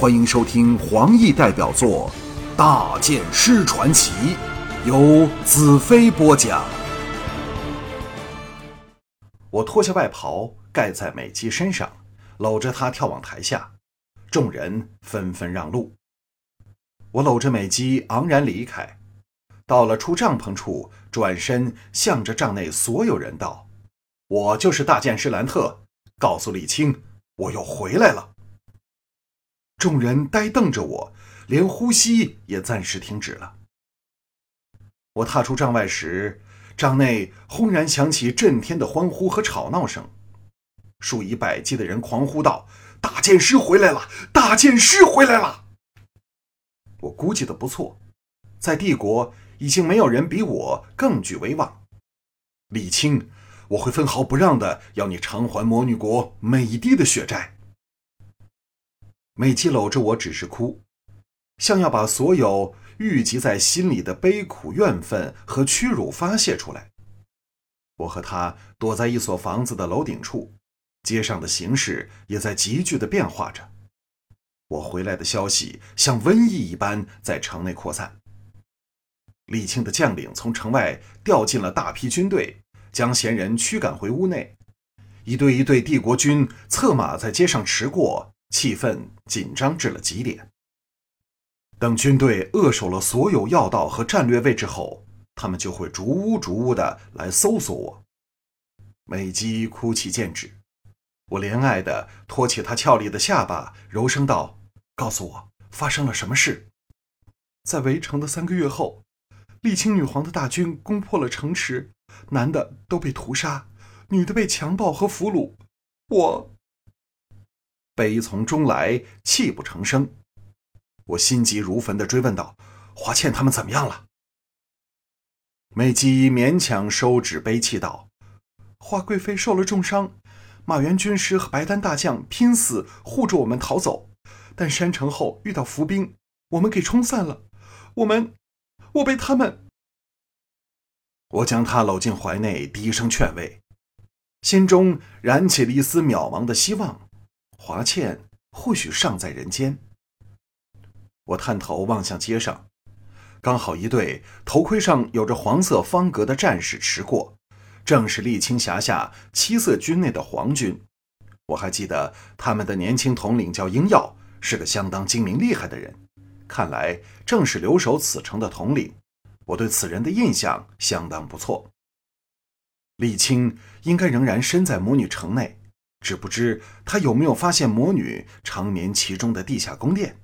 欢迎收听黄奕代表作《大剑师传奇》，由子飞播讲。我脱下外袍盖在美姬身上，搂着她跳往台下，众人纷纷让路。我搂着美姬昂然离开，到了出帐篷处，转身向着帐内所有人道：“我就是大剑师兰特，告诉李青，我又回来了。”众人呆瞪着我，连呼吸也暂时停止了。我踏出帐外时，帐内轰然响起震天的欢呼和吵闹声，数以百计的人狂呼道：“大剑师回来了！大剑师回来了！”我估计的不错，在帝国已经没有人比我更具威望。李青，我会分毫不让的要你偿还魔女国每一滴的血债。美姬搂着我，只是哭，像要把所有郁积在心里的悲苦、怨愤和屈辱发泄出来。我和他躲在一所房子的楼顶处，街上的形势也在急剧的变化着。我回来的消息像瘟疫一般在城内扩散。李庆的将领从城外调进了大批军队，将闲人驱赶回屋内。一队一队帝国军策马在街上驰过。气氛紧张至了极点。等军队扼守了所有要道和战略位置后，他们就会逐屋逐屋的来搜索我。美姬哭泣渐止，我怜爱的托起她俏丽的下巴，柔声道：“告诉我发生了什么事。”在围城的三个月后，丽青女皇的大军攻破了城池，男的都被屠杀，女的被强暴和俘虏。我。悲从中来，泣不成声。我心急如焚地追问道：“华倩他们怎么样了？”美姬勉强收止悲泣道：“华贵妃受了重伤，马元军师和白丹大将拼死护着我们逃走，但山城后遇到伏兵，我们给冲散了。我们，我被他们……”我将她搂进怀内，低声劝慰，心中燃起了一丝渺茫的希望。华倩或许尚在人间。我探头望向街上，刚好一队头盔上有着黄色方格的战士驰过，正是沥青辖下七色军内的皇军。我还记得他们的年轻统领叫英耀，是个相当精明厉害的人，看来正是留守此城的统领。我对此人的印象相当不错。沥青应该仍然身在魔女城内。只不知他有没有发现魔女长眠其中的地下宫殿。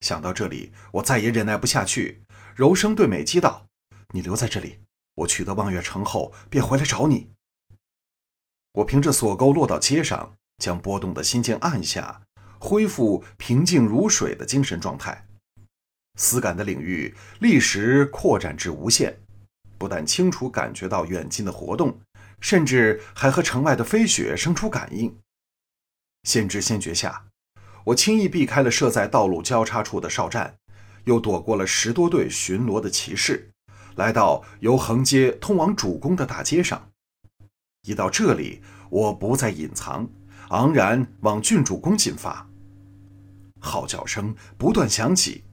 想到这里，我再也忍耐不下去，柔声对美姬道：“你留在这里，我取得望月城后便回来找你。”我凭着锁钩落到街上，将波动的心境按下，恢复平静如水的精神状态。思感的领域立时扩展至无限，不但清楚感觉到远近的活动。甚至还和城外的飞雪生出感应。先知先觉下，我轻易避开了设在道路交叉处的哨站，又躲过了十多队巡逻的骑士，来到由横街通往主宫的大街上。一到这里，我不再隐藏，昂然往郡主宫进发。号角声不断响起，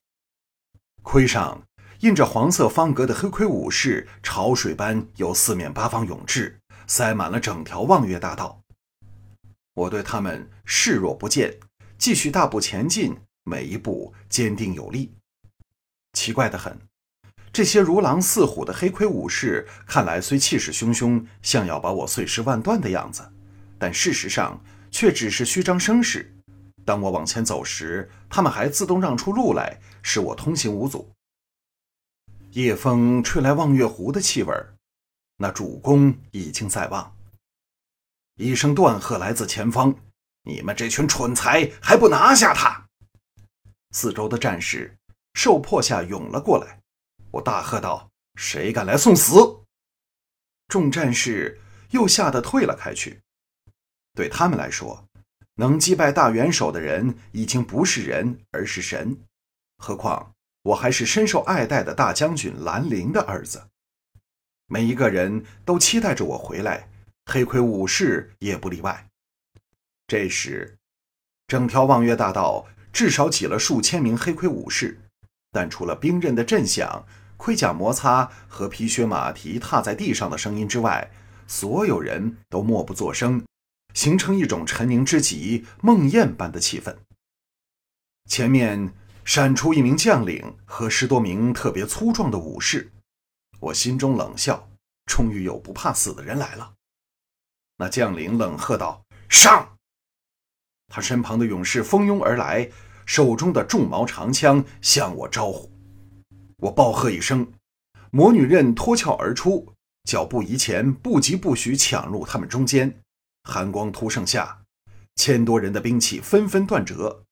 盔上印着黄色方格的黑盔武士，潮水般由四面八方涌至。塞满了整条望月大道，我对他们视若不见，继续大步前进，每一步坚定有力。奇怪的很，这些如狼似虎的黑盔武士，看来虽气势汹汹，像要把我碎尸万段的样子，但事实上却只是虚张声势。当我往前走时，他们还自动让出路来，使我通行无阻。夜风吹来望月湖的气味。那主公已经在望。一声断喝来自前方：“你们这群蠢材，还不拿下他！”四周的战士受迫下涌了过来。我大喝道：“谁敢来送死？”众战士又吓得退了开去。对他们来说，能击败大元首的人已经不是人，而是神。何况我还是深受爱戴的大将军兰陵的儿子。每一个人都期待着我回来，黑盔武士也不例外。这时，整条望月大道至少挤了数千名黑盔武士，但除了兵刃的震响、盔甲摩擦和皮靴马蹄踏在地上的声音之外，所有人都默不作声，形成一种沉凝之极、梦魇般的气氛。前面闪出一名将领和十多名特别粗壮的武士，我心中冷笑：终于有不怕死的人来了。那将领冷喝道：“上！”他身旁的勇士蜂拥而来，手中的重矛长枪向我招呼。我暴喝一声，魔女刃脱壳而出，脚步移前，不疾不徐抢入他们中间。寒光突盛下，千多人的兵器纷纷断折。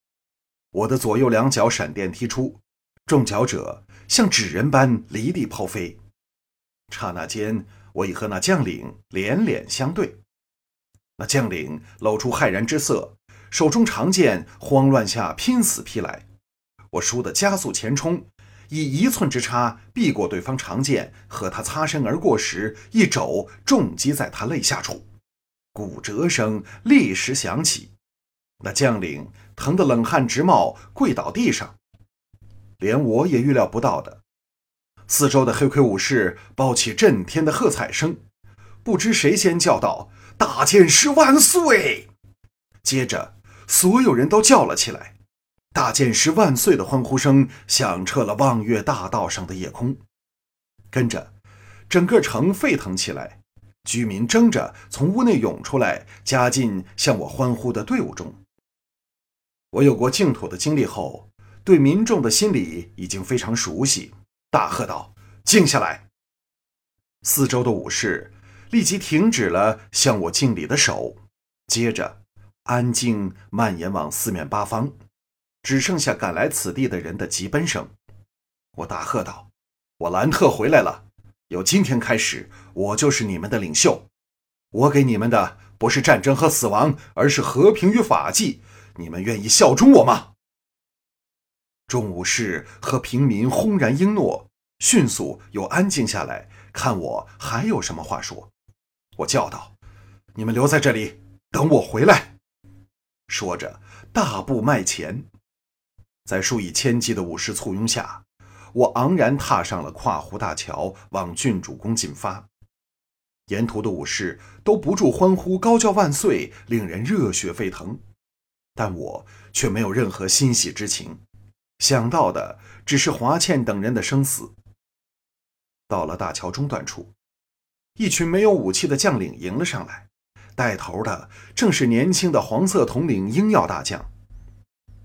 我的左右两脚闪电踢出，中脚者像纸人般离地抛飞。刹那间，我已和那将领脸脸相对。那将领露出骇然之色，手中长剑慌乱下拼死劈来。我倏地加速前冲。以一寸之差避过对方长剑，和他擦身而过时，一肘重击在他肋下处，骨折声立时响起。那将领疼得冷汗直冒，跪倒地上。连我也预料不到的，四周的黑盔武士爆起震天的喝彩声，不知谁先叫道：“大剑师万岁！”接着，所有人都叫了起来。大剑师万岁的欢呼声响彻了望月大道上的夜空，跟着，整个城沸腾起来，居民争着从屋内涌出来，加进向我欢呼的队伍中。我有过净土的经历后，对民众的心理已经非常熟悉，大喝道：“静下来！”四周的武士立即停止了向我敬礼的手，接着，安静蔓延往四面八方。只剩下赶来此地的人的急奔声，我大喝道：“我兰特回来了！由今天开始，我就是你们的领袖。我给你们的不是战争和死亡，而是和平与法纪。你们愿意效忠我吗？”众武士和平民轰然应诺，迅速又安静下来，看我还有什么话说。我叫道：“你们留在这里，等我回来。”说着，大步迈前。在数以千计的武士簇拥下，我昂然踏上了跨湖大桥，往郡主宫进发。沿途的武士都不住欢呼、高叫万岁，令人热血沸腾。但我却没有任何欣喜之情，想到的只是华倩等人的生死。到了大桥中段处，一群没有武器的将领迎了上来，带头的正是年轻的黄色统领鹰耀大将。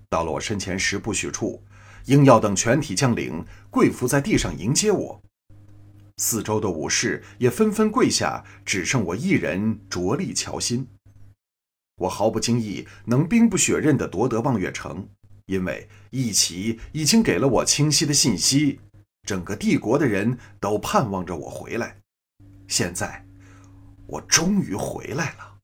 到了我身前十步许处，鹰耀等全体将领跪伏在地上迎接我，四周的武士也纷纷跪下，只剩我一人着力乔心。我毫不经意能兵不血刃地夺得望月城，因为义旗已经给了我清晰的信息：整个帝国的人都盼望着我回来。现在，我终于回来了。